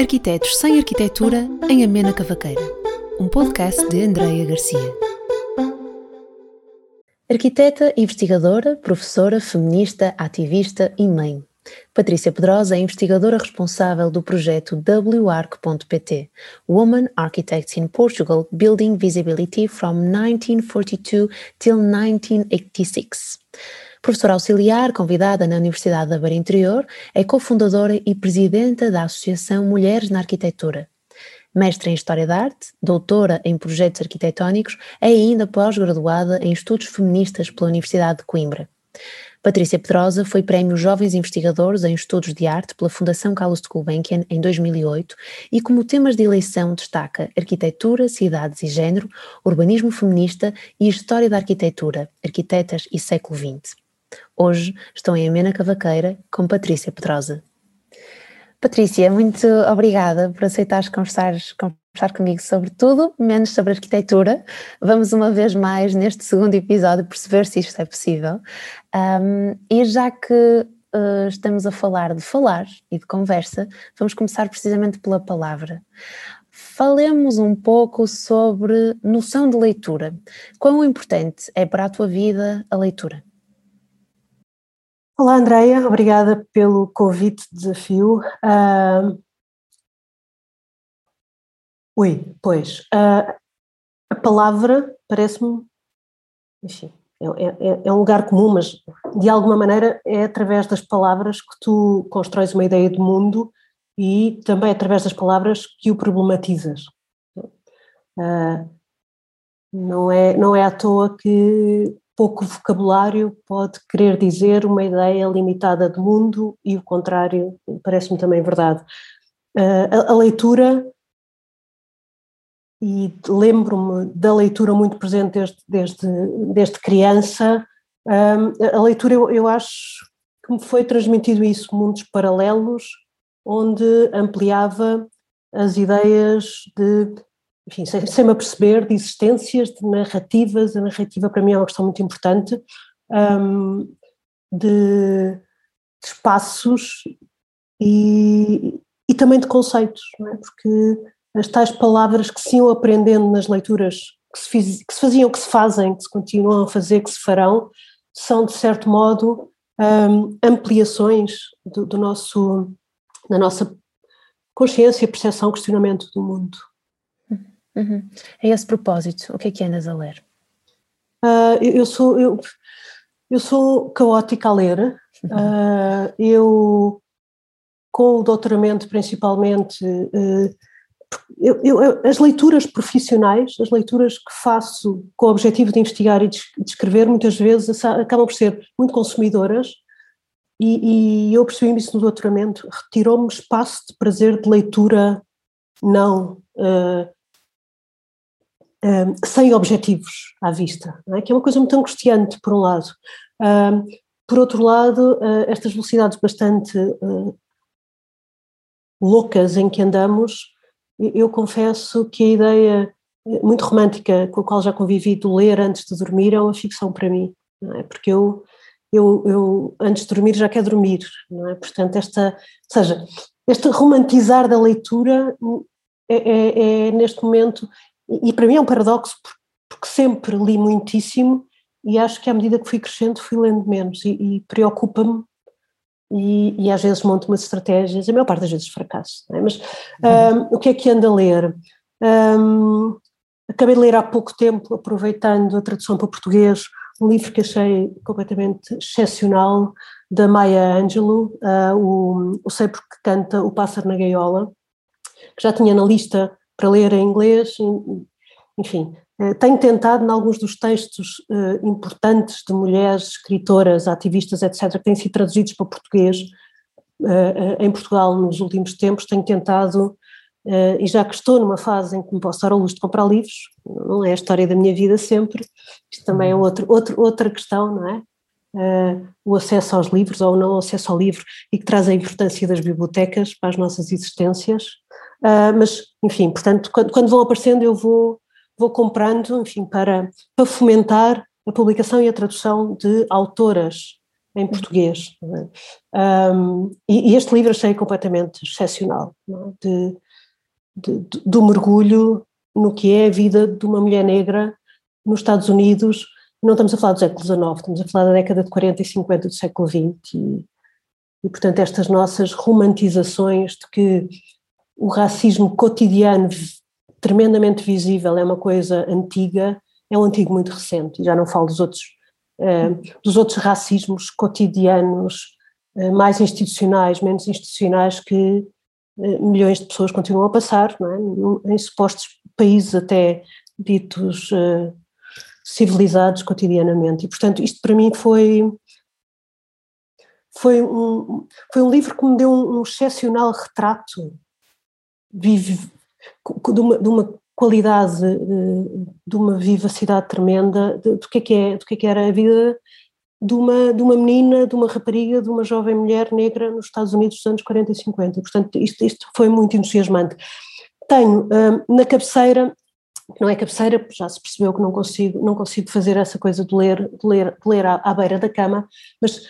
Arquitetos sem Arquitetura em Amena Cavaqueira, um podcast de Andreia Garcia. Arquiteta, investigadora, professora, feminista, ativista e mãe. Patrícia Pedrosa é investigadora responsável do projeto WARC.pt, Woman Architects in Portugal Building Visibility from 1942 till 1986. Professora auxiliar, convidada na Universidade da Beira Interior, é cofundadora e presidenta da Associação Mulheres na Arquitetura. Mestre em História da Arte, doutora em Projetos Arquitetónicos e ainda pós-graduada em Estudos Feministas pela Universidade de Coimbra. Patrícia Pedrosa foi Prémio Jovens Investigadores em Estudos de Arte pela Fundação Carlos de Gulbenkian em 2008 e como temas de eleição destaca Arquitetura, Cidades e Gênero, Urbanismo Feminista e História da Arquitetura, Arquitetas e Século XX. Hoje estou em Amena Cavaqueira com Patrícia Pedrosa. Patrícia, muito obrigada por aceitares conversar, conversar comigo sobre tudo, menos sobre arquitetura. Vamos uma vez mais neste segundo episódio perceber se isto é possível. Um, e já que uh, estamos a falar de falar e de conversa, vamos começar precisamente pela palavra. Falemos um pouco sobre noção de leitura. Quão importante é para a tua vida a leitura? Olá, Andreia, obrigada pelo convite, desafio. Uh... Ui, pois, uh, a palavra parece-me, enfim, é, é, é, um lugar comum, mas de alguma maneira é através das palavras que tu constróis uma ideia de mundo e também através das palavras que o problematizas. Uh, não, é, não é à toa que pouco vocabulário pode querer dizer uma ideia limitada de mundo e o contrário parece-me também verdade. Uh, a, a, leitura, e lembro-me da leitura muito presente desde, desde, desde criança, um, a leitura eu, eu acho que me foi transmitido isso, mundos paralelos, onde ampliava as ideias de enfim, sem, sem me aperceber de existências, de narrativas, a narrativa para mim é uma questão muito importante, um, de, de, espaços e, e também de conceitos, é? porque as tais palavras que se iam aprendendo nas leituras que se, fiz, que se, faziam, que se fazem, que se continuam a fazer, que se farão, são de certo modo um, ampliações do, do nosso, da nossa consciência, percepção, questionamento do mundo. Uhum. A esse propósito, o que é que andas a ler? Uh, eu, sou, eu, eu sou caótica a ler. Uh, eu, com o doutoramento principalmente, uh, eu, eu, as leituras profissionais, as leituras que faço com o objetivo de investigar e de escrever, muitas vezes acabam por ser muito consumidoras. E, e eu percebi isso no doutoramento, retirou-me espaço de prazer de leitura não uh, um, sem objetivos à vista, é? que é uma coisa muito angustiante, por um lado. Um, por outro lado, uh, estas velocidades bastante uh, loucas em que andamos, eu confesso que a ideia eh, muito romântica com a qual já convivi de ler antes de dormir é uma ficção para mim, é? porque eu, eu, eu, antes de dormir já quero dormir, é? Portanto, esta, seja, este romantizar da leitura é, é, é, neste momento e, para mim é um paradoxo, porque sempre li muitíssimo e acho que à medida que fui crescendo fui lendo menos e, e preocupa-me e, e, às vezes monto umas estratégias, a maior parte das vezes fracasso, é? mas uhum. um, o que é que ando a ler? Um, acabei de ler há pouco tempo, aproveitando a tradução para português, um livro que achei completamente excepcional, da Maya Angelou, uh, o, o Sei Porque Canta o Pássaro na Gaiola, que já tinha na lista para ler em inglês, enfim. Eh, tenho tentado, em alguns dos textos eh, importantes de mulheres, escritoras, ativistas, etc., que têm sido traduzidos para português eh, em Portugal nos últimos tempos, tenho tentado, e já que estou numa fase em que me posso dar ao luxo de comprar livros, não é a história da minha vida sempre, isto também é uhum. outro, outro, outra questão, não é? Uh, o acesso aos livros ou não acesso ao livro e que traz a importância das bibliotecas para as nossas existências. Uh, mas, enfim, portanto, quando, quando, vão aparecendo eu vou, vou comprando, enfim, para, para fomentar a publicação e a tradução de autoras em português. É? Um, e, e, este livro achei completamente excepcional, é? de, de, de, do mergulho no que é a vida de uma mulher negra nos Estados Unidos. Não estamos a falar do século XIX, estamos a falar da década de 40 e 50 do século XX. E, e portanto, estas nossas romantizações de que o racismo cotidiano, tremendamente visível, é uma coisa antiga, é um antigo muito recente. Já não falo dos outros eh, dos outros racismos cotidianos, eh, mais institucionais, menos institucionais, que eh, milhões de pessoas continuam a passar, é? em supostos países até ditos civilizados cotidianamente. E, portanto, isto para mim foi. Foi um, foi um livro que me deu um, um excepcional retrato de uma, de uma qualidade, de uma vivacidade tremenda do que é que, é, do que, é que era a vida de uma, de uma menina, de uma rapariga, de uma jovem mulher negra nos Estados Unidos dos anos 40 e 50. Portanto, isto, isto foi muito entusiasmante. Tenho um, na cabeceira, não é cabeceira, já se percebeu que não consigo, não consigo fazer essa coisa de ler, de ler, de ler à, à beira da cama, mas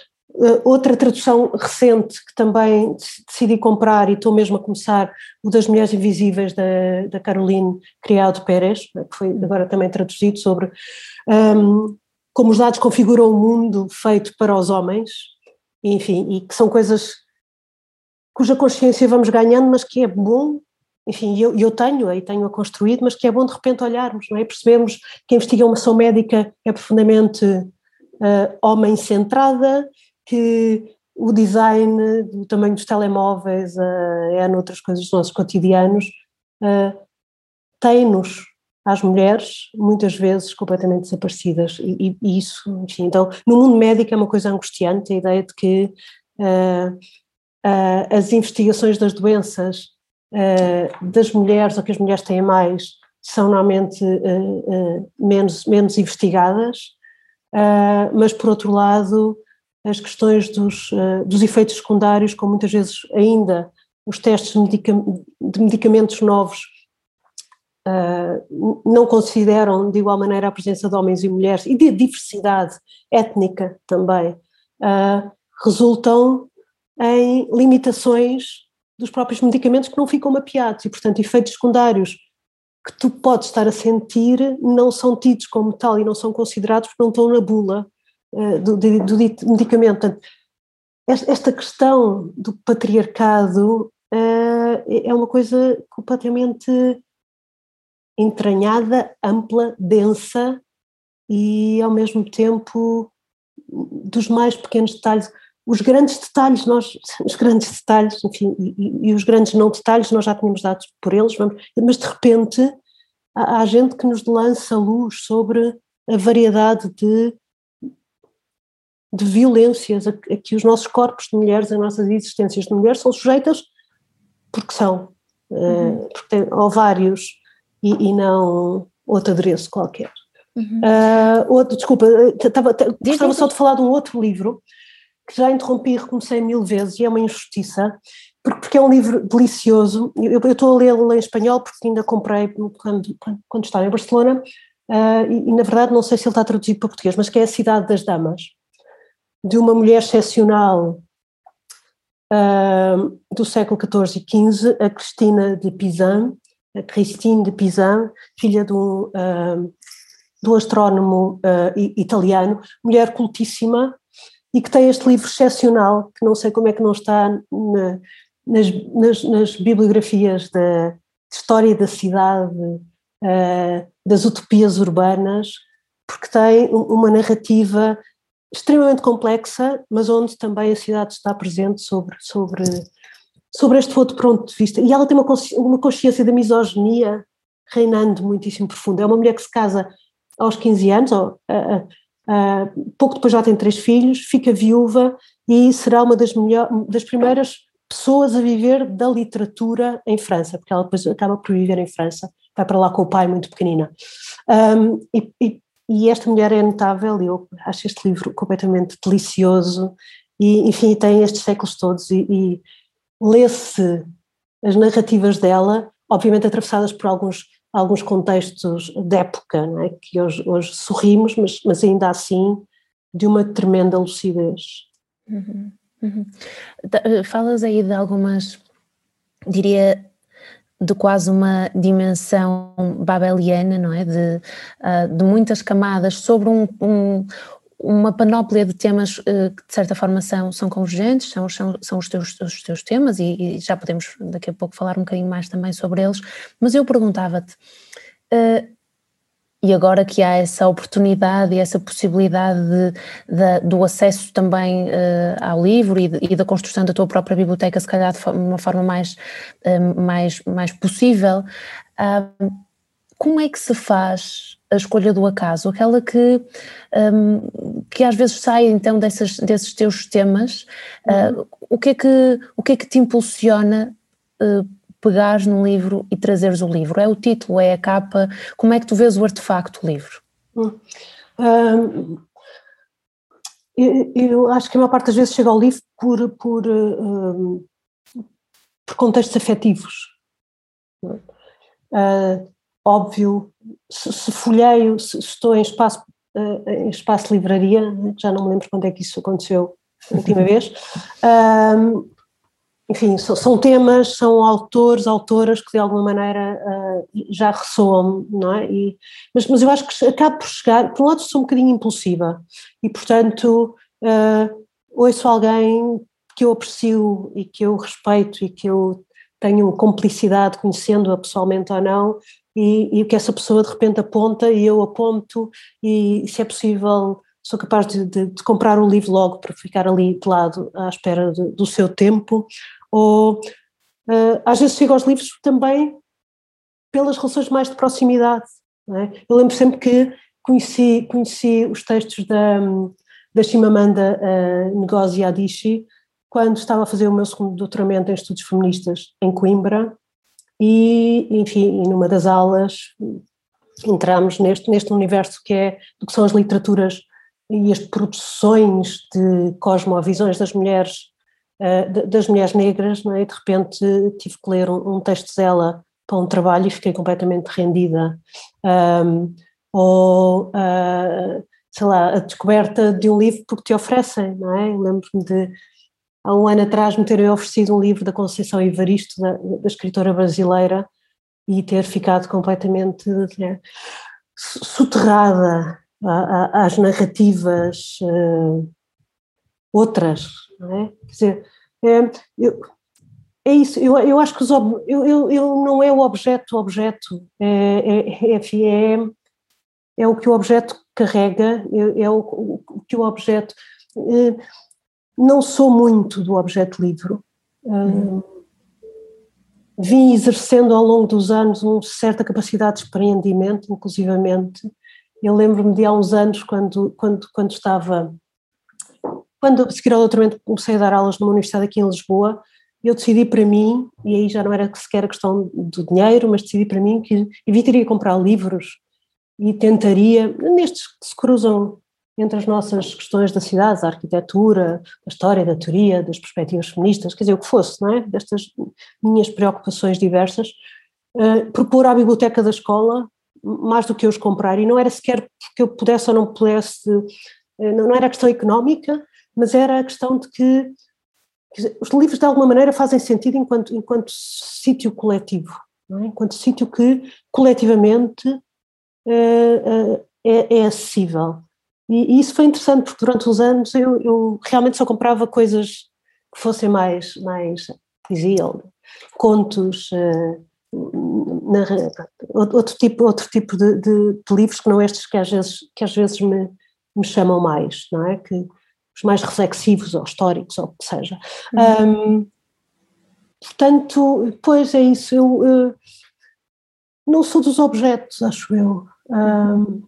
outra tradução recente que também decidi comprar e estou mesmo a começar, o das Mulheres Invisíveis da, da Caroline Criado Pérez, né, que foi agora também traduzido sobre um, como os dados configuram o mundo feito para os homens, enfim, e que são coisas cuja consciência vamos ganhando, mas que é bom, enfim, eu, eu tenho e tenho-a construído, mas que é bom de repente olharmos, não é? Percebemos que a investigação médica é profundamente uh, homem-centrada, que o design do tamanho dos telemóveis, uh, é noutras coisas dos nossos cotidianos, uh, tem-nos, às mulheres, muitas vezes completamente desaparecidas. E, e, isso, enfim, então, no mundo médico é uma coisa angustiante a ideia de que uh, uh, as investigações das doenças uh, das mulheres, ou que as mulheres têm mais, são normalmente menos, menos investigadas, mas por outro lado as questões dos, uh, dos efeitos secundários, com muitas vezes ainda os testes de, medicamentos novos uh, não consideram de igual maneira a presença de homens e mulheres e de diversidade étnica também, uh, resultam em limitações dos próprios medicamentos que não ficam mapeados. E, portanto, efeitos secundários que tu podes estar a sentir não são tidos como tal e não são considerados porque não estão na bula. eh, do, do dito medicamento. Portanto, esta questão do patriarcado uh, é uma coisa completamente entranhada, ampla, densa e ao mesmo tempo dos mais pequenos detalhes. Os grandes detalhes, nós, os grandes detalhes, enfim, e, e os grandes não detalhes, nós já tínhamos dados por eles, vamos, mas de repente há, há gente que nos lança luz sobre a variedade de de violências a, a, que os nossos corpos de mulheres, as nossas existências de mulheres são sujeitas porque são, eh, uhum. uh, porque têm ovários e, e, não outro adereço qualquer. Uhum. Uh, outro, desculpa, eh, gostava só de falar de um outro livro que já interrompi e recomecei mil vezes e é uma injustiça, porque, porque é um livro delicioso. Eu, eu estou a lê-lo em espanhol porque ainda comprei quando, quando estava em Barcelona uh, e, e, na verdade não sei se ele está traduzido para português, mas que é A Cidade das Damas de uma mulher excepcional uh, do século XIV e XV, a Cristina de Pizan, a Christine de Pizan, filha de um, uh, do astrónomo uh, italiano, mulher cultíssima e que tem este livro excepcional, que não sei como é que não está na, nas, nas, nas, bibliografias da história da cidade, uh, das utopias urbanas, porque tem uma narrativa extremamente complexa, mas onde também a cidade está presente sobre, sobre, sobre este outro ponto de vista. E ela tem uma, uma consciência da misoginia reinando muitíssimo profunda. É uma mulher que se casa aos 15 anos, ou, uh, uh, pouco depois já tem três filhos, fica viúva e será uma das, das primeiras pessoas a viver da literatura em França, porque ela depois acaba por viver em França, vai para lá com o pai muito pequenina. Um, e, e, e esta mulher é notável, e eu acho este livro completamente delicioso, e enfim, tem estes séculos todos, e, e lê-se as narrativas dela, obviamente atravessadas por alguns, alguns contextos de época, é? que hoje, hoje sorrimos, mas, mas ainda assim de uma tremenda lucidez. Uhum, uhum. Eh, falas aí de algumas, diria, de quase uma dimensão babeliana, não é? De, uh, de muitas camadas sobre um, um, uma panóplia de temas uh, que de certa forma são, são convergentes, são, são, são os, teus, os teus temas e, e, já podemos daqui a pouco falar um bocadinho mais também sobre eles, mas eu perguntava-te, uh, e agora que há essa oportunidade e essa possibilidade de, de, do acesso também uh, ao livro e, de, e, da construção da tua própria biblioteca, se calhar de uma forma mais, uh, mais, mais possível, uh, como é que se faz a escolha do acaso? Aquela que, um, que às vezes sai então dessas, desses teus temas, uhum. o, que é que, o que é que te impulsiona pegares num livro e trazeres o livro? É o título, é a capa? Como é que tu vês o artefacto livro? Hum. Um, eu, eu, acho que a maior parte das vezes chega ao livro por, por, um, por contextos afetivos. Uh, óbvio, se, se folheio, se, estou em espaço, uh, em espaço livraria, já não me lembro quando é que isso aconteceu a última vez, um, enfim, são, temas, são autores, autoras que de alguma maneira uh, já ressoam, não é? E, mas, mas eu acho que acabo por chegar, por um lado sou um bocadinho impulsiva e portanto uh, ouço alguém que eu aprecio e que eu respeito e que eu tenho complicidade conhecendo-a pessoalmente ou não e, e que essa pessoa de repente aponta e eu aponto e se é possível sou capaz de, de, de, comprar o livro logo para ficar ali de lado à espera de, do seu tempo ou uh, às vezes chego aos livros também pelas relações mais de proximidade. É? Eu lembro sempre que conheci, conheci os textos da, da Chimamanda uh, Ngozi Adichie quando estava a fazer o meu segundo doutoramento em estudos feministas em Coimbra e, enfim, numa das aulas entramos neste, neste universo que é do que são as literaturas e as produções de cosmovisões das mulheres uh, das mulheres negras, não é? de repente tive que ler um, um, texto dela para um trabalho e fiquei completamente rendida. Um, ou, uh, sei lá, a descoberta de um livro porque te oferecem, não é? Lembro-me de, há um ano atrás, me terem oferecido um livro da Conceição Evaristo, da, da escritora brasileira, e ter ficado completamente né, soterrada às narrativas uh, outras, não é? Quer dizer, é, eu, é isso, eu, eu acho que os, eu, eu, eu não é o objeto, o objeto é, é, é, é, é o que o objeto carrega, é, é o, o, que o objeto. É, não sou muito do objeto livro. Hum. Vim exercendo ao longo dos anos uma certa capacidade de empreendimento, inclusivamente. Eu lembro-me de há uns anos, quando, quando, quando estava quando a seguir ao doutoramento comecei a dar aulas numa universidade aqui em Lisboa, eu decidi para mim, e aí já não era sequer a questão do dinheiro, mas decidi para mim que evitaria comprar livros e tentaria, nestes que se cruzam entre as nossas questões da cidade, da arquitetura, da história, da teoria, das perspectivas feministas, quer dizer, o que fosse, não é? Destas minhas preocupações diversas, uh, propor à biblioteca da escola mais do que eu os comprar, e não era sequer porque eu pudesse ou não pudesse, uh, não era questão económica, mas era a questão de que dizer, os livros de alguma maneira fazem sentido enquanto, enquanto sítio coletivo, é? enquanto sítio que coletivamente uh, uh, é, é, acessível. E, e, isso foi interessante porque durante os anos eu, eu, realmente só comprava coisas que fossem mais, mais poesia, contos, uh, outro tipo, outro tipo de, de, de, livros que não estes que às vezes, que às vezes me, me chamam mais, não é? Que, os mais reflexivos ou históricos ou o que seja. Uhum. Um, portanto, pois é isso, eu, eu, não sou dos objetos, acho eu. Um,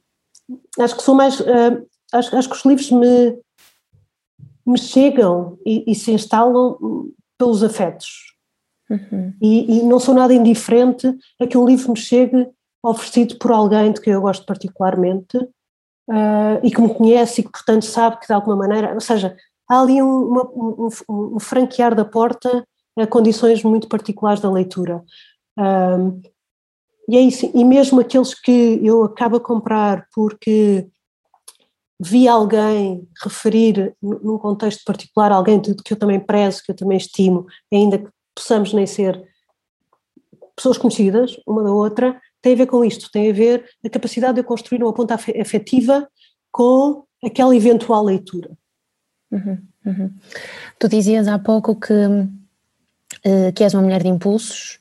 acho que sou mais. Uh, acho, acho que os livros me, me chegam e, e se instalam pelos afetos. Uhum. E, e, não sou nada indiferente a que um livro me chegue oferecido por alguém de quem eu gosto particularmente uh, e que me conhece e que, portanto, sabe que de alguma maneira, ou seja, há ali um, um, um franquear da porta a condições muito particulares da leitura. Um, e é isso, e mesmo aqueles que eu acabo a comprar porque vi alguém referir, num contexto particular, alguém que eu também prezo, que eu também estimo, ainda que possamos nem ser pessoas conhecidas, uma da outra, tem a ver com isto, tem a ver a capacidade de eu construir uma ponta afetiva com aquela eventual leitura. Uhum, uhum. Tu dizias há pouco que, uh, que és uma mulher de impulsos,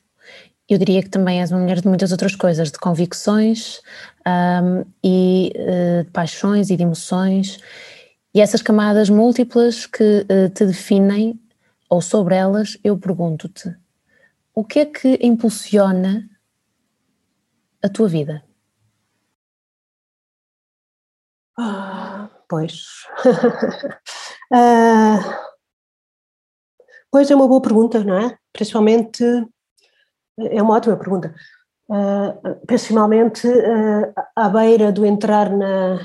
eu diria que também és uma mulher de muitas outras coisas, de convicções um, e uh, de paixões e de emoções, e essas camadas múltiplas que uh, te definem, ou sobre elas, eu pergunto-te: o que é que impulsiona a tua vida? Ah, pois. ah, pois é uma boa pergunta, não é? Principalmente, é uma ótima pergunta. Uh, principalmente uh, à beira do entrar na,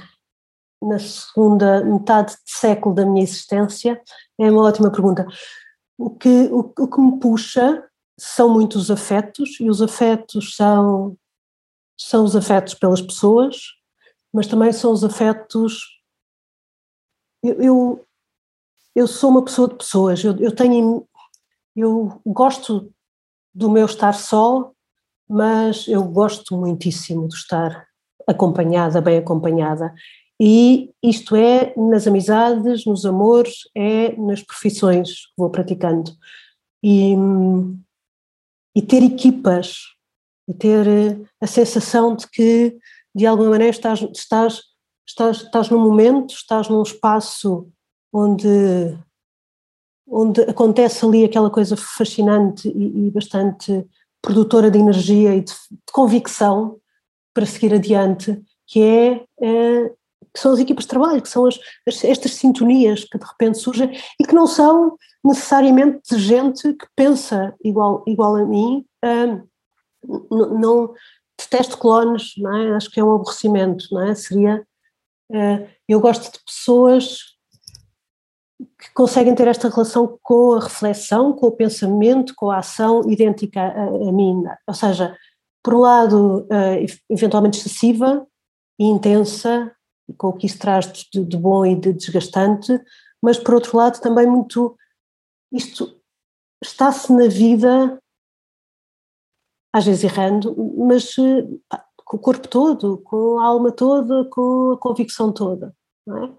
na segunda metade de século da minha existência, é uma ótima pergunta. O que, o, o que me puxa são muitos afetos, e os afetos são, são os afetos pelas pessoas, mas também são os afetos. Eu, eu, eu sou uma pessoa de pessoas, eu, eu tenho. Eu gosto do meu estar só, mas eu gosto muitíssimo de estar acompanhada, bem acompanhada. E isto é nas amizades, nos amores, é nas profissões que vou praticando. E, e ter equipas, e ter eh, a sensação de que, de alguma maneira, estás, estás, estás, estás num momento, estás num espaço onde, onde acontece ali aquela coisa fascinante e, e bastante produtora de energia e de, de, convicção para seguir adiante, que é, é que são as equipas de trabalho, que são as, as, estas sintonias que de repente surgem e que não são necessariamente de gente que pensa igual, igual a mim. Um, não, detesto clones, não é? acho que é um aborrecimento, não é? Seria. Uh, eu gosto de pessoas que conseguem ter esta relação com a reflexão, com o pensamento, com a ação idêntica a, a mim. Ou seja, por um lado, uh, eventualmente excessiva e intensa, com o que isso traz de, de bom e de desgastante, mas por outro lado também muito isto está-se na vida, às vezes errando, mas pá, com o corpo todo, com a alma toda, com a convicção toda. Não é?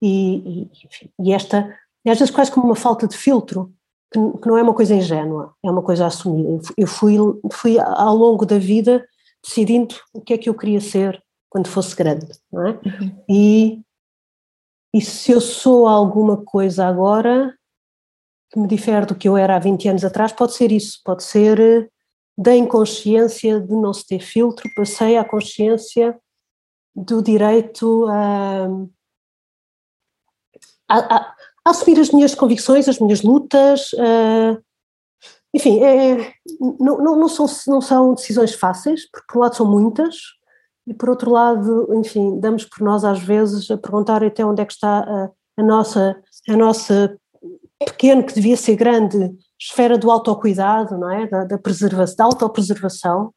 e, e, enfim, e esta, às vezes quase como uma falta de filtro, que, que, não é uma coisa ingênua, é uma coisa assumida. Eu fui, fui ao longo da vida decidindo o que é que eu queria ser quando fosse grande, não é? Uhum. E, e se eu sou alguma coisa agora, que me difere do que eu era há 20 anos atrás, pode ser isso, pode ser eh, da inconsciência de não se ter filtro, passei à consciência do direito a, a, a, a assumir as minhas convicções, as minhas lutas, uh, enfim, é, não, não, não, são, não são decisões fáceis, porque por um lado são muitas, e por outro lado, enfim, damos por nós às vezes a perguntar até onde é que está a, a nossa, a nossa pequeno que devia ser grande esfera do autocuidado, não é? Da, da preservação, da autopreservação,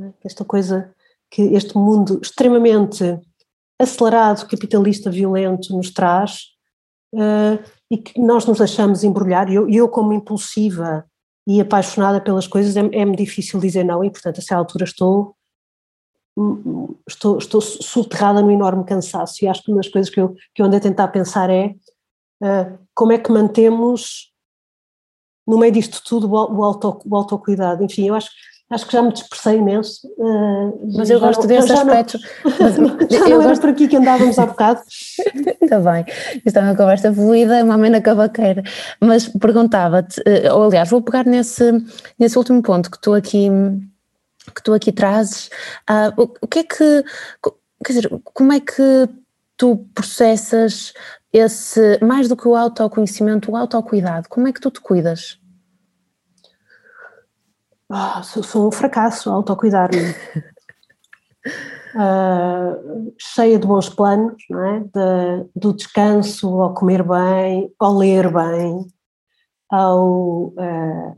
é? esta coisa que este mundo extremamente acelerado, capitalista, violento nos traz uh, e que nós nos deixamos embrulhar. Eu, eu, como impulsiva e apaixonada pelas coisas, é-me é difícil dizer não e, portanto, a essa altura estou estou, estou subterrada no enorme cansaço e acho que uma das coisas que eu, que eu ando a tentar pensar é uh, como é que mantemos no meio disto tudo o, auto, o autocuidado. Enfim, eu acho, acho que já me dispersei imenso. Uh, mas eu gosto não, desse já aspecto. Não, mas, já eu não gosto... por aqui que andávamos há bocado. Está bem, isto é uma conversa fluida, uma amena cavaqueira. Mas perguntava-te, uh, ou aliás, vou pegar nesse, nesse último ponto que tu aqui que tu aqui trazes, uh, o, o, que é que, quer dizer, como é que tu processas esse, mais do que o autoconhecimento, o autocuidado, como é que tu te cuidas? Oh, sou, sou, um fracasso a autocuidar-me. uh, cheia de bons planos, não é? De, do descanso, ao comer bem, ao ler bem, ao, uh,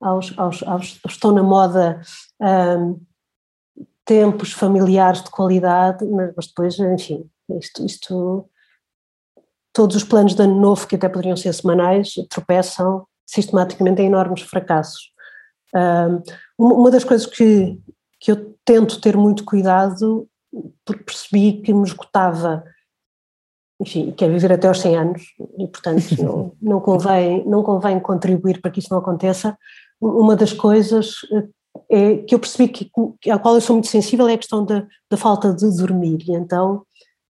aos, aos, aos, estão na moda um, tempos familiares de qualidade, mas, mas depois, enfim, Isto, isto, todos os planos de ano novo, que até poderiam ser semanais, tropeçam sistematicamente em enormes fracassos. uma das coisas que, que eu tento ter muito cuidado, porque percebi que me esgotava, enfim, quer viver até aos 100 anos, e portanto não, não, convém, não convém contribuir para que isso não aconteça, uma das coisas eh, é, que eu percebi que, que, à qual eu sou muito sensível é a questão da, da falta de dormir, e então,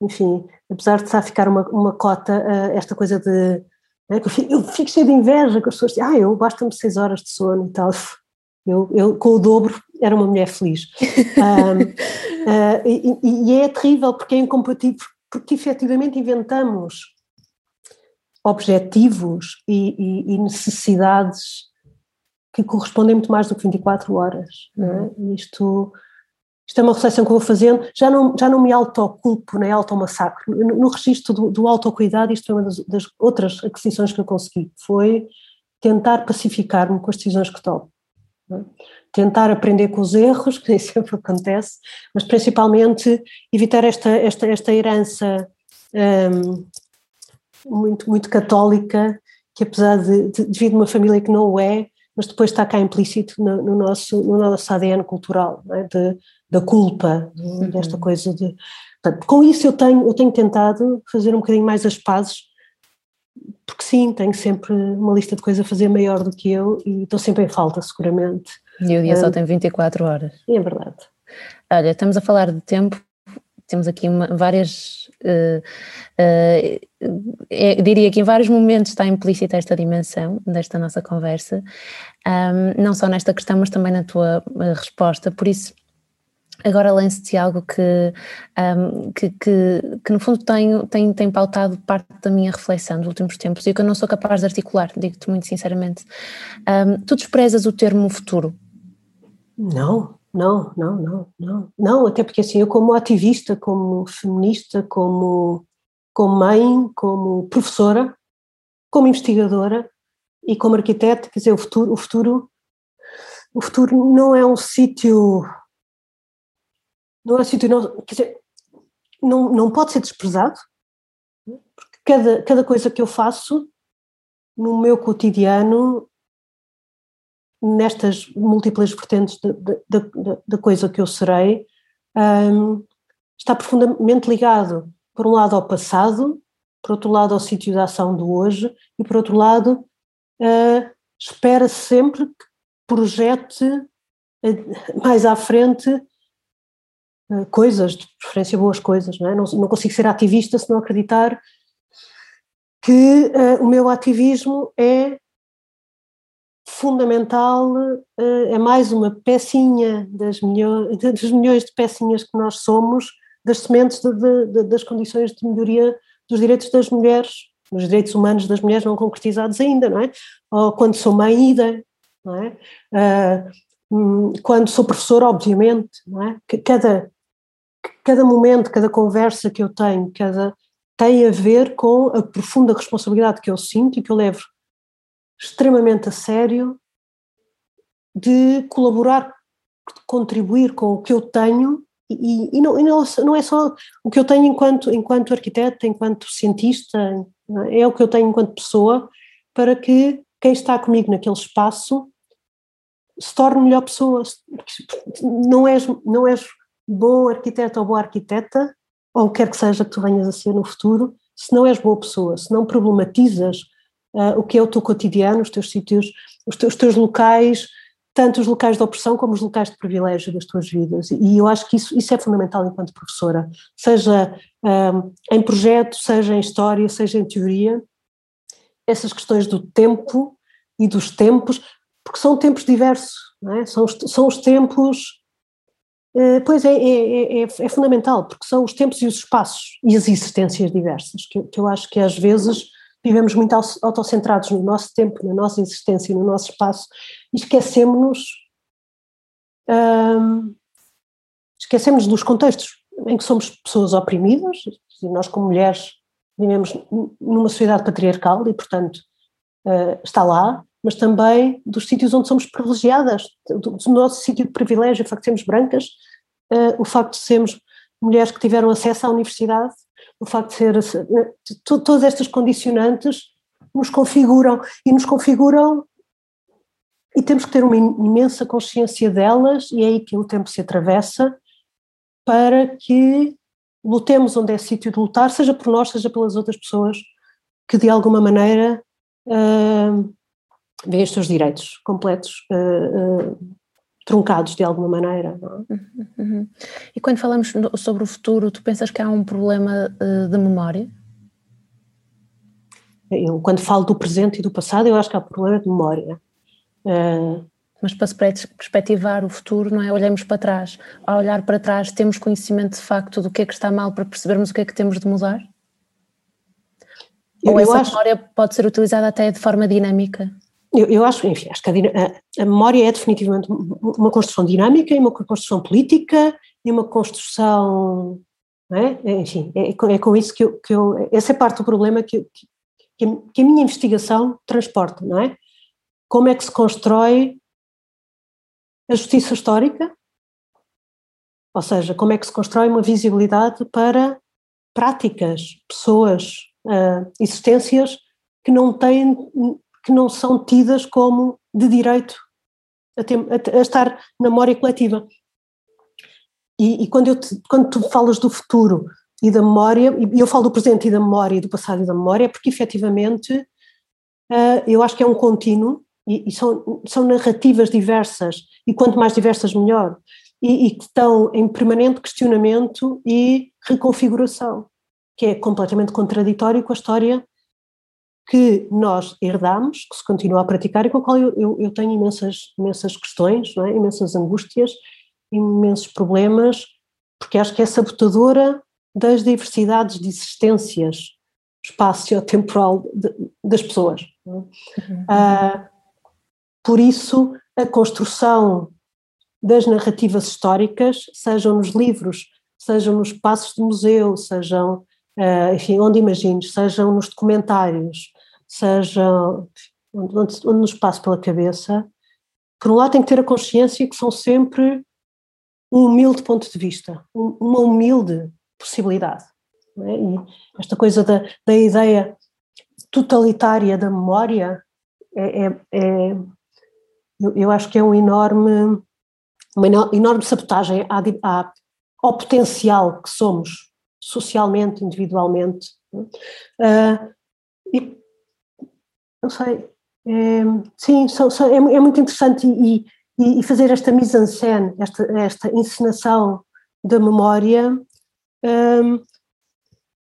enfim, apesar de estar a ficar uma, uma cota, uh, esta coisa de, né, eu, fico, eu fico cheio de inveja, que as pessoas dizem, ah, eu basta-me seis horas de sono e tal, eu, eu com o dobro era uma mulher feliz. um, uh, ah, e, e, é terrível porque é incompatível, porque efetivamente inventamos objetivos e, e, e necessidades que correspondem muito mais do que 24 horas. Não é? Isto, isto é uma reflexão que eu vou fazendo, já não, já não me autoculpo nem automassacro. No, no registro do, do autocuidado, isto foi uma das, das, outras aquisições que eu consegui, foi tentar pacificar-me com as decisões que tomo. É? Tentar aprender com os erros, que nem sempre acontece, mas principalmente evitar esta, esta, esta herança um, muito, muito católica, que apesar de, de, de vir de uma família que não o é, mas depois está cá implícito no, no nosso, no nosso ADN cultural, é? de, da culpa, uhum. desta coisa de. Portanto, com isso eu tenho, eu tenho tentado fazer um bocadinho mais as pazes, porque sim, tenho sempre uma lista de coisas a fazer maior do que eu e estou sempre em falta, seguramente. E o dia só tem 24 horas. É verdade. Olha, estamos a falar de tempo, temos aqui uma, várias, uh, uh, diria que em vários momentos está implícita esta dimensão desta nossa conversa, um, não só nesta questão, mas também na tua eh, resposta, por isso agora lance-te algo que, um, que, que, que, no fundo tem, tem, tem pautado parte da minha reflexão dos últimos tempos e que eu não sou capaz de articular, digo-te muito sinceramente. Um, tu desprezas o termo futuro? Não, não, não, não, não, não, até porque assim, eu como ativista, como feminista, como, como mãe, como professora, como investigadora e como arquiteta, quer dizer, o futuro, o futuro, o futuro não é um sítio, não é um sítio, não, quer dizer, não, não pode ser desprezado, porque cada, cada coisa que eu faço no meu cotidiano nestas múltiplas vertentes da coisa que eu serei, um, está profundamente ligado, por um lado, ao passado, por outro lado, ao sítio da ação do hoje, e por outro lado, uh, espera sempre que projete uh, mais à frente uh, coisas, de preferência boas coisas. Não, é? não, não, consigo ser ativista se não acreditar que o meu ativismo é fundamental, eh, é mais uma pecinha das milhões, dos milhões de pecinhas que nós somos, das sementes de, de, das condições de melhoria dos direitos das mulheres, dos direitos humanos das mulheres não concretizados ainda, não é? Ou quando sou mãe, ida, não é? Uh, quando sou professora, obviamente, não é? Cada, cada momento, cada conversa que eu tenho, cada, tem a ver com a profunda responsabilidade que eu sinto e que eu levo extremamente a sério de colaborar, de contribuir com o que eu tenho e, e, não, e não, não, é só o que eu tenho enquanto, enquanto arquiteto, enquanto cientista, é? é o que eu tenho enquanto pessoa para que quem está comigo naquele espaço se torne melhor pessoa. Não és, não és bom arquiteto ou boa arquiteta, ou o que quer que seja que tu venhas a ser no futuro, se não és boa pessoa, se não problematizas uh, o que é o teu cotidiano, os teus sítios, os teus, os teus locais, tanto os locais de opressão como os locais de privilégio das tuas vidas. E eu acho que isso, isso é fundamental enquanto professora, seja um, em projeto, seja em história, seja em teoria, essas questões do tempo e dos tempos, porque são tempos diversos, é? são, os, são os tempos. Uh, pois é é, é, é, fundamental, porque são os tempos e os espaços e as existências diversas, que, que eu acho que às vezes vivemos muito autocentrados no nosso tempo, na nossa existência, no nosso espaço, e esquecemos-nos hum, esquecemos dos contextos em que somos pessoas oprimidas, e nós como mulheres vivemos numa sociedade patriarcal e portanto uh, está lá, mas também dos sítios onde somos privilegiadas, do, do nosso sítio de privilégio, o facto de sermos brancas, uh, o facto de sermos mulheres que tiveram acesso à universidade, o facto de ser, todas estas condicionantes nos configuram e nos configuram e temos que ter uma imensa consciência delas e é aí que o tempo se atravessa para que lutemos onde é sítio de lutar, seja por nós, seja pelas outras pessoas que de alguma maneira uh, veem os seus direitos completos uh, uh, truncados de alguma maneira. É? Uhum, uhum. E quando falamos sobre o futuro, tu pensas que há um problema de memória? Eu, quando falo do presente e do passado, eu acho que há problema de memória. Uh, mas para se perspectivar o futuro, não é? Olhamos para trás. Ao olhar para trás, temos conhecimento de facto do que é que está mal para percebermos o que é que temos de mudar? Ou essa acho, memória pode ser utilizada até de forma dinâmica? Eu, eu acho, enfim, acho que a, a, memória é definitivamente uma construção dinâmica uma construção política e uma construção, é? enfim, é, é, com isso que eu, que eu, essa é parte do problema que, que, que a minha investigação transporta, não é? Como é que se constrói a justiça histórica, ou seja, como é que se constrói uma visibilidade para práticas, pessoas, uh, existências que não têm, que não são tidas como de direito a, ter, a, a estar na memória coletiva. E, e quando, te, quando tu falas do futuro e da memória, e eu falo do presente e da memória e do passado e da memória, é porque efetivamente uh, eu acho que é um contínuo e, e, são, são narrativas diversas, e quanto mais diversas, melhor, e que estão em permanente questionamento e reconfiguração, que é completamente contraditório com a história que nós herdamos, que se continua a praticar e com a qual eu, eu, eu tenho imensas, imensas questões, é? imensas angústias, imensos problemas, porque acho que é sabotadora das diversidades de existências espaço-temporal das pessoas. É? Uhum. Uh, por isso, a construção das narrativas históricas, sejam nos livros, sejam nos passos de museu, sejam, uh, enfim, onde imagines, sejam nos documentários, sejam onde, onde, nos passa pela cabeça, por um lado tem que ter a consciência que são sempre um humilde ponto de vista, um, uma humilde possibilidade. É? E esta coisa da, da ideia totalitária da memória é, é, é eu, eu acho que é um enorme, uma enorme sabotagem à, à, ao potencial que somos socialmente, individualmente. Uh, e, não sei, é, sim, são, são, é, é, muito interessante e, e, e, fazer esta mise-en-scène, esta, esta encenação da memória, um,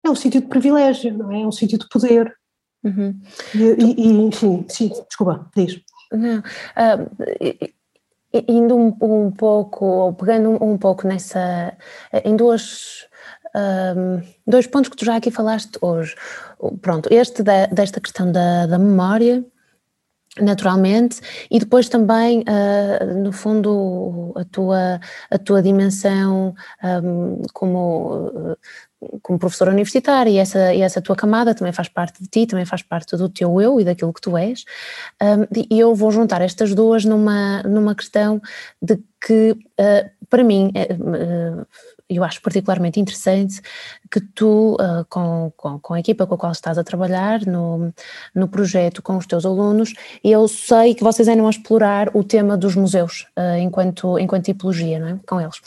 é um sítio de privilégio, não é? É um sítio de poder. Uhum. E, e, enfim, sim, desculpa, diz. Não, uh, indo um, um, pouco, ou pegando um, um, pouco nessa, em duas, um, dois pontos que tu já aqui falaste hoje. Pronto, este da, desta questão da, da memória, naturalmente, e depois também, uh, no fundo, a tua, a tua dimensão um, como como professora universitária e essa, e essa tua camada também faz parte de ti, também faz parte do teu eu e daquilo que tu és. Um, e eu vou juntar estas duas numa, numa questão de que, uh, para mim, uh, eu acho particularmente interessante que tu, uh, com, com, com, a equipa com a qual estás a trabalhar no, no projeto com os teus alunos, eu sei que vocês ainda vão explorar o tema dos museus enquanto, enquanto tipologia, não é? Com eles.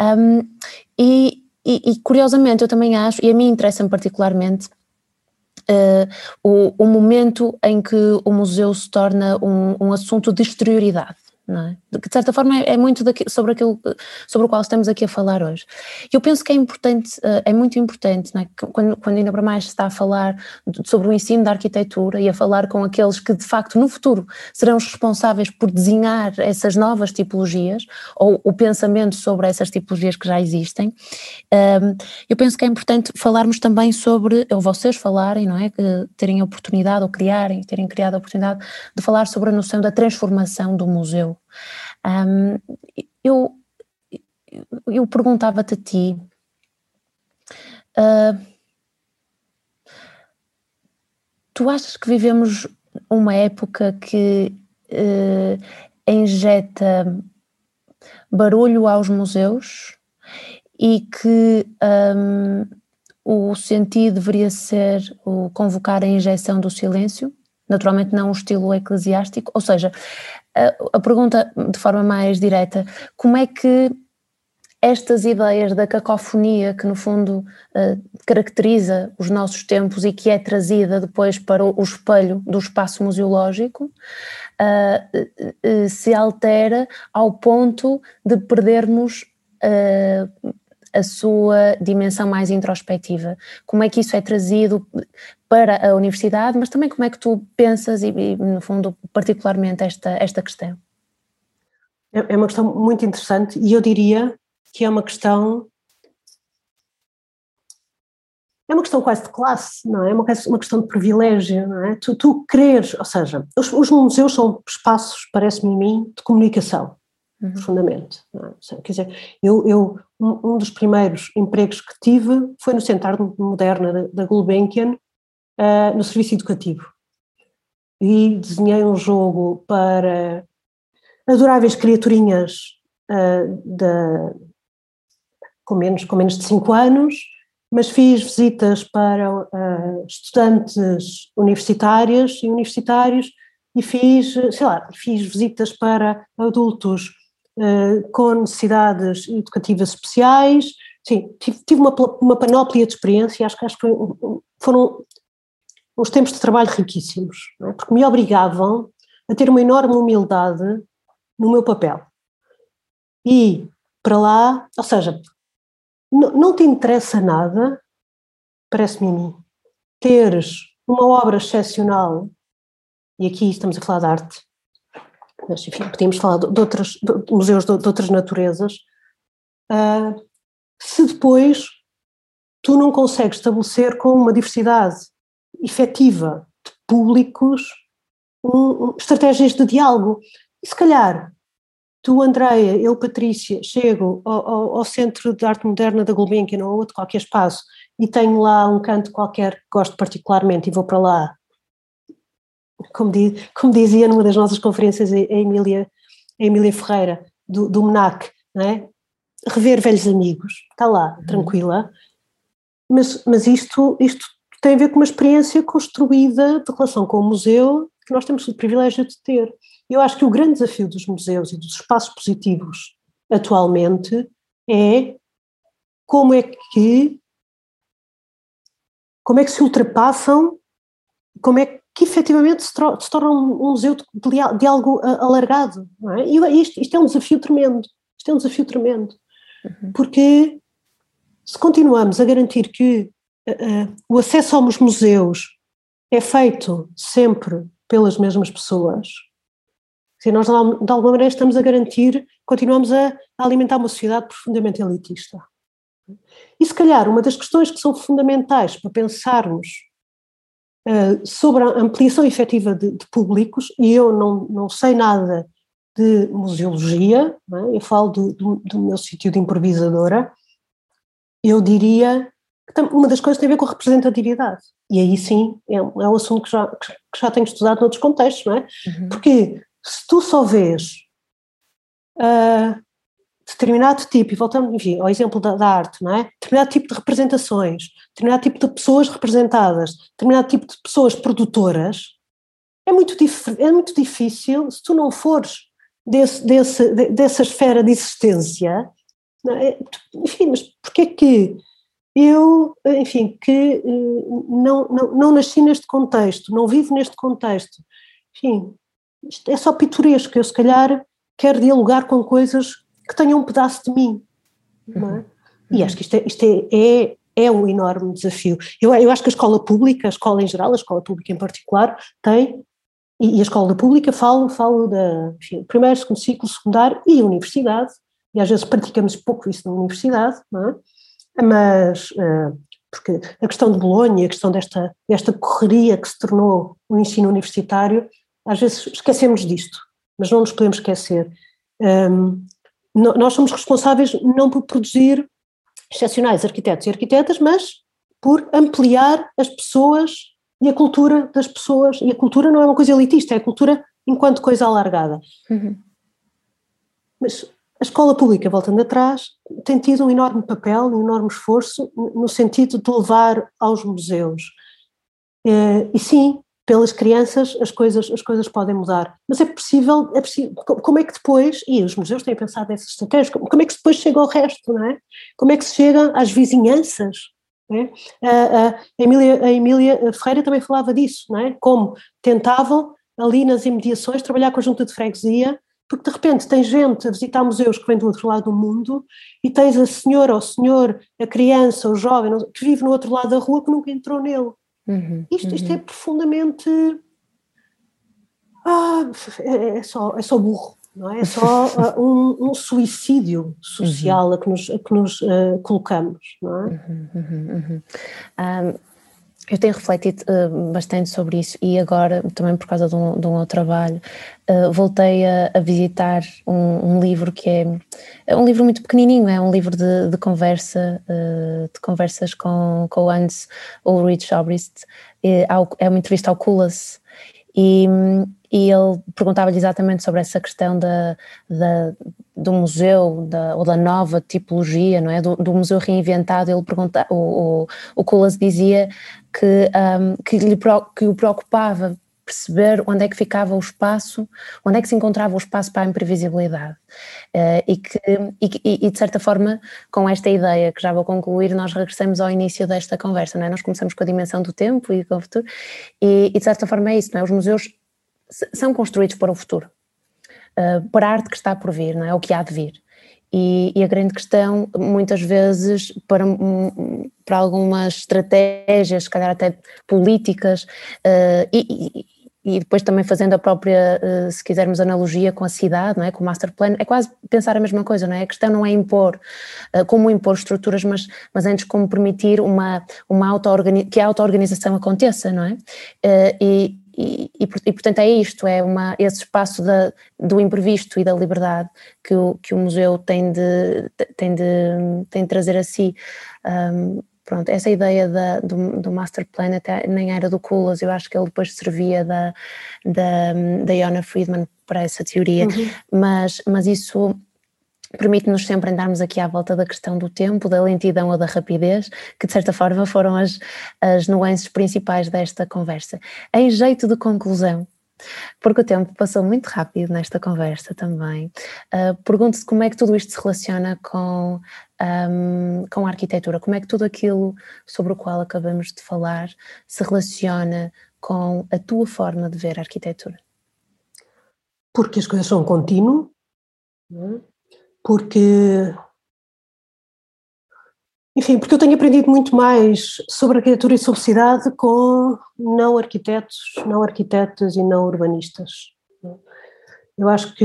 Um, e e, e, curiosamente eu também acho, e a mim interessa-me particularmente, uh, o, o, momento em que o museu se torna um, um assunto de exterioridade não é? De certa forma é, é muito daqui, sobre aquilo sobre o qual estamos aqui a falar hoje. Eu penso que é importante, eh, é muito importante, é? quando, quando ainda para mais se está a falar sobre o ensino da arquitetura e a falar com aqueles que de facto no futuro serão os responsáveis por desenhar essas novas tipologias ou o pensamento sobre essas tipologias que já existem, ehm, eu penso que é importante falarmos também sobre, ou vocês falarem, não é? Que terem a oportunidade ou criarem, terem criado a oportunidade de falar sobre a noção da transformação do museu um, eu, eu perguntava-te a ti. Uh, tu achas que vivemos uma época que uh, injeta barulho aos museus e que um, o sentido deveria ser o convocar a injeção do silêncio, naturalmente não o estilo eclesiástico, ou seja, a, pergunta de forma mais direta, como é que estas ideias da cacofonia que no fundo uh, caracteriza os nossos tempos e que é trazida depois para o, espelho do espaço museológico uh, se altera ao ponto de perdermos a sua dimensão mais introspectiva. Como é que isso é trazido para a universidade, mas também como é que tu pensas e, e no fundo, particularmente esta, esta questão? É, é uma questão muito interessante e eu diria que é uma questão é uma questão quase de classe, não é? É uma, uma questão de privilégio, não é? Tu, tu quereres, ou seja, os, os museus são espaços, parece-me a mim, de comunicação, uhum. profundamente. É? Quer dizer, eu, eu um, dos primeiros empregos que tive foi no Centro Moderna da, da Gulbenkian, uh, no serviço educativo. E desenhei um jogo para adoráveis criaturinhas uh, da, com menos, com menos de 5 anos, mas fiz visitas para uh, estudantes universitárias e universitários e fiz, sei lá, fiz visitas para adultos uh, com necessidades educativas especiais, sim, tive, tive uma, uma panóplia de experiência, acho que, acho que foram uns tempos de trabalho riquíssimos, é? porque me obrigavam a ter uma enorme humildade no meu papel. E para lá, ou seja, não, não te interessa nada, parece-me a mim, teres uma obra excepcional, e aqui estamos a falar de arte, mas enfim, podíamos falar de, de, de museus de, de, outras naturezas, uh, se depois tu não consegues estabelecer com uma diversidade efetiva de públicos um, um, estratégias de diálogo. E se calhar tu, Andreia, eu, Patrícia, chego ao, ao, ao, Centro de Arte Moderna da Gulbenkian ou outro qualquer espaço e tenho lá um canto qualquer que gosto particularmente e vou para lá, como, diz, como dizia numa das nossas conferências a Emília, a Emília Ferreira, do, do MENAC, é? rever velhos amigos, está lá, uhum. tranquila, mas, mas isto, isto tem a ver com uma experiência construída de relação com o museu que nós temos o privilégio de ter. Eu acho que o grande desafio dos museus e dos espaços positivos atualmente é como é que como é que se ultrapassam, como é que efetivamente se, se torna um, museu de, algo alargado, não é? E isto, isto, é um desafio tremendo, isto é um desafio tremendo, uhum. porque se continuamos a garantir que uh, uh, o acesso aos museus é feito sempre pelas mesmas pessoas, se nós, de alguma maneira, estamos a garantir, continuamos a, alimentar uma sociedade profundamente elitista. E se calhar uma das questões que são fundamentais para pensarmos sobre a ampliação efetiva de, de, públicos, e eu não, não sei nada de museologia, é? eu falo do, do, do, meu sítio de improvisadora, eu diria que uma das coisas tem a ver com a representatividade. E aí sim é, um, é um assunto que já, que já tenho estudado noutros contextos, não é? Uhum. Porque se tu só vês uh, determinado tipo, e voltando enfim, ao exemplo da, da, arte, não é? Determinado tipo de representações, determinado tipo de pessoas representadas, determinado tipo de pessoas produtoras, é muito, é muito difícil, se tu não fores desse, desse, dessa esfera de existência, é? enfim, mas porquê que eu, enfim, que eh, não, não, não nasci neste contexto, não vivo neste contexto, enfim, é só pitoresco, eu se calhar quero dialogar com coisas que tenham um pedaço de mim, é? E acho que isto é, isto é, é, é um enorme desafio. Eu, eu acho que a escola pública, a escola em geral, a escola pública em particular, tem, e, a escola pública falo, falo da enfim, primeiro, segundo ciclo, secundário e universidade, e às vezes praticamos pouco isso na universidade, é? Mas, uh, porque a questão de Bolonha, a questão desta, desta correria que se tornou o ensino universitário, às vezes esquecemos disto, mas não nos podemos esquecer. Um, nós somos responsáveis não por produzir excepcionais arquitetos e arquitetas, mas por ampliar as pessoas e a cultura das pessoas. E a cultura não é uma coisa elitista, é a cultura enquanto coisa alargada. Uhum. Mas a escola pública, voltando atrás, tem tido um enorme papel, um enorme esforço no sentido de levar aos museus. Eh, e sim, pelas crianças as coisas, as coisas podem mudar. Mas é possível, é possível, como é que depois, e os museus têm pensado nessas estratégias, como é que depois chega ao resto, não é? Como é que se chega às vizinhanças? É? A, a, Emília, a Emília Ferreira também falava disso, não é? Como tentavam ali nas imediações trabalhar com a junta de freguesia porque de repente tens gente a visitar museus que vem do outro lado do mundo e tens a senhora ou o senhor, a criança, o jovem que vive no outro lado da rua que nunca entrou nele. Uhum, isto, isto é uhum. profundamente. Ah, é, é, só, é só burro, não é? É só uh, um, um, suicídio social uhum. a que nos, a que nos uh, colocamos, não é? Uhum, uhum, um, eu tenho refletido uh, bastante sobre isso e agora, também por causa de um, de um outro trabalho, uh, voltei a, a visitar um, um, livro que é, é, um livro muito pequenininho, é um livro de, de conversa, uh, de conversas com, com o Hans Ulrich Obrist, é, é uma entrevista ao Kulas. E, e ele perguntava-lhe exatamente sobre essa questão da, da, do museu da, ou da nova tipologia, não é? Do, do museu reinventado, ele pergunta, o, o, o Kulas dizia que, um, que, lhe, que o preocupava perceber onde é que ficava o espaço, onde é que se encontrava o espaço para a imprevisibilidade. Uh, e, que, e, e, de certa forma, com esta ideia, que já vou concluir, nós regressamos ao início desta conversa, não é? Nós começamos com a dimensão do tempo e com o futuro, e, e de certa forma é isso, não é? Os museus são construídos para o futuro, uh, para a arte que está por vir, não é? O que há de vir. E, e, a grande questão, muitas vezes, para, para algumas estratégias, se calhar até políticas, uh, e, e, depois também fazendo a própria, uh, se quisermos, analogia com a cidade, não é? com o master plan, é quase pensar a mesma coisa, não é? A questão não é impor, como impor estruturas, mas, mas antes como permitir uma, uma auto que a auto-organização aconteça, não é? e e, e, e, portanto é isto, é uma, esse espaço da, do imprevisto e da liberdade que o, que o museu tem de, tem de, tem de trazer a si. Um, pronto, essa ideia da, do, do Master Plan até nem era do Kulas, eu acho que ele depois servia da, da, da Iona Friedman para essa teoria, uhum. mas, mas isso permite-nos sempre andarmos aqui à volta da questão do tempo, da lentidão ou da rapidez, que de certa forma foram as, as nuances principais desta conversa. Em jeito de conclusão, porque o tempo passou muito rápido nesta conversa também. Uh, Pergunto-te como é que tudo isto se relaciona com, um, com a arquitetura, como é que tudo aquilo sobre o qual acabamos de falar se relaciona com a tua forma de ver a arquitetura? Porque as coisas são contínuo, porque enfim, porque eu tenho aprendido muito mais sobre arquitetura e sobre cidade com não arquitetos, não arquitetas e não urbanistas. Eu acho que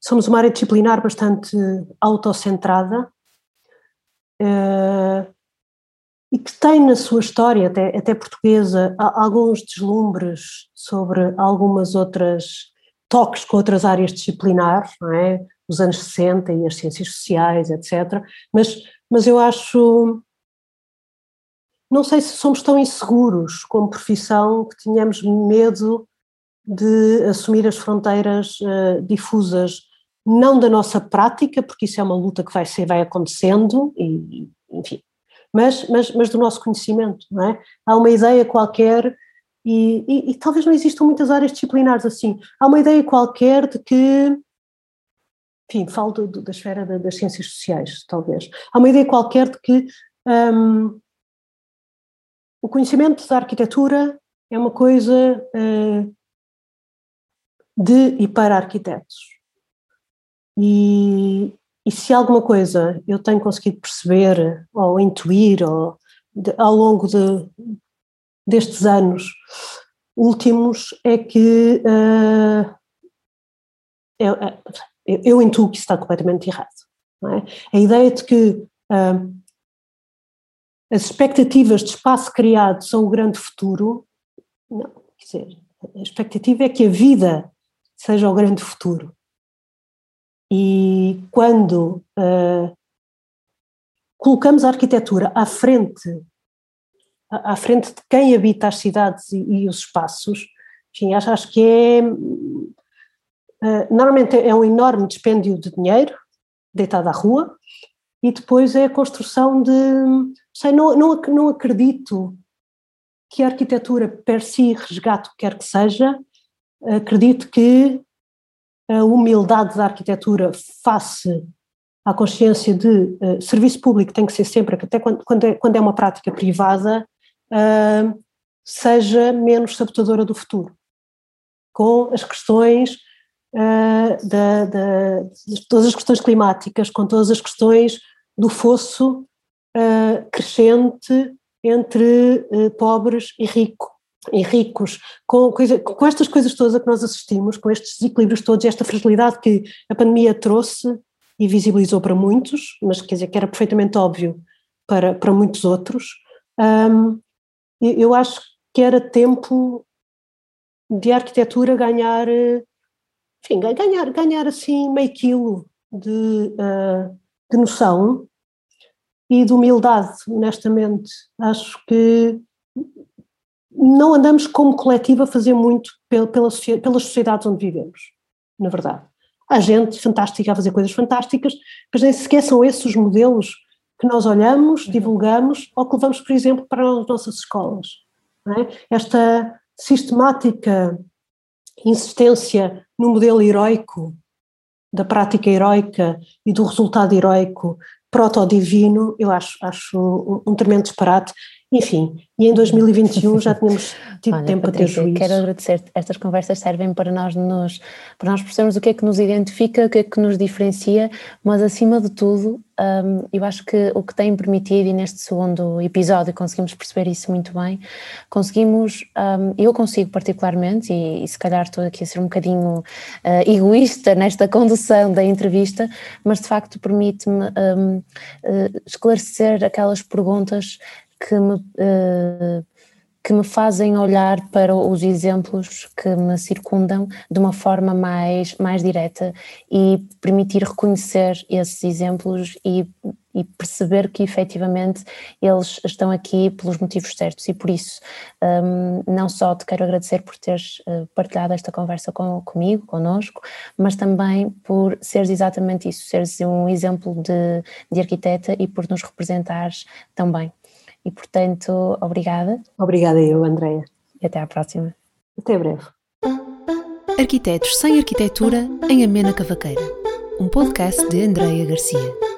somos uma área disciplinar bastante autocentrada eh, e que tem na sua história, até, até portuguesa, alguns deslumbres sobre algumas outras toques com outras áreas disciplinares, não é? Os anos 60 e as ciências sociais, etc. Mas, mas eu acho. Não sei se somos tão inseguros como profissão que tínhamos medo de assumir as fronteiras uh, difusas, não da nossa prática, porque isso é uma luta que vai, ser, vai acontecendo, e, enfim, mas, mas, mas do nosso conhecimento, não é? Há uma ideia qualquer, e, e, e talvez não existam muitas áreas disciplinares assim, há uma ideia qualquer de que enfim, falo do, do, da esfera da, das ciências sociais, talvez. Há uma ideia qualquer de que um, o conhecimento da arquitetura é uma coisa uh, de e para arquitetos. E, e se alguma coisa eu tenho conseguido perceber ou intuir ou de, ao longo de, destes anos últimos é que uh, é, é, eu, eu intuo que isso está completamente errado. É? A ideia de que hum, as expectativas de espaço criado são o grande futuro, não, quer dizer, a expectativa é que a vida seja o grande futuro. E quando uh, colocamos a arquitetura à frente, à frente de quem habita as cidades e, e os espaços, enfim, acho, acho que é eh, normalmente é um enorme dispêndio de dinheiro, deitada à rua, e depois é a construção de. Sei, não, não, não acredito que a arquitetura per si resgate o que quer que seja, acredito que a humildade da arquitetura face à consciência de uh, serviço público tem que ser sempre, até quando, quando, é, quando é uma prática privada, uh, seja menos sabotadora do futuro, com as questões uh, da, da, de todas as questões climáticas, com todas as questões do fosso crescente entre pobres e e ricos, com, coisa, com estas coisas todas a que nós assistimos, com estes desequilíbrios todos, esta fragilidade que a pandemia trouxe e visibilizou para muitos, mas quer dizer que era perfeitamente óbvio para, para muitos outros, um, eu acho que era tempo de arquitetura ganhar, enfim, ganhar, ganhar assim meio quilo de, uh, de noção e de humildade, honestamente. Acho que não andamos como coletivo a fazer muito pela, pelas sociedades onde vivemos, na verdade. Há gente fantástica a fazer coisas fantásticas, mas nem sequer são esses os modelos que nós olhamos, uhum. divulgamos ou que levamos, por exemplo, para as nossas escolas. É? Esta sistemática insistência no modelo heroico, da prática heroica e do resultado heroico proto-divino, eu acho, acho um, um tremendo disparate enfim, e em 2021 já tínhamos tido Olha, tempo Patrícia, a ter juízo. Quero agradecer, estas conversas servem para nós, nos, para nós percebermos o que é que nos identifica, o que é que nos diferencia, mas acima de tudo, um, eu acho que o que tem permitido, e neste segundo episódio conseguimos perceber isso muito bem, conseguimos, um, eu consigo particularmente, e, e, se calhar estou aqui a ser um bocadinho uh, egoísta nesta condução da entrevista, mas de facto permite-me um, uh, esclarecer aquelas perguntas que me, uh, que me fazem olhar para os exemplos que me circundam de uma forma mais, mais direta e permitir reconhecer esses exemplos e, e perceber que efetivamente eles estão aqui pelos motivos certos e por isso um, não só te quero agradecer por teres uh, partilhado esta conversa com, comigo, connosco, mas também por seres exatamente isso, seres um exemplo de, de arquiteta e por nos representares também. E, portanto, obrigada. Obrigada eu, Andreia. E até à próxima. Até breve. Arquitetos sem Arquitetura em Amena Cavaqueira. Um podcast de Andreia Garcia.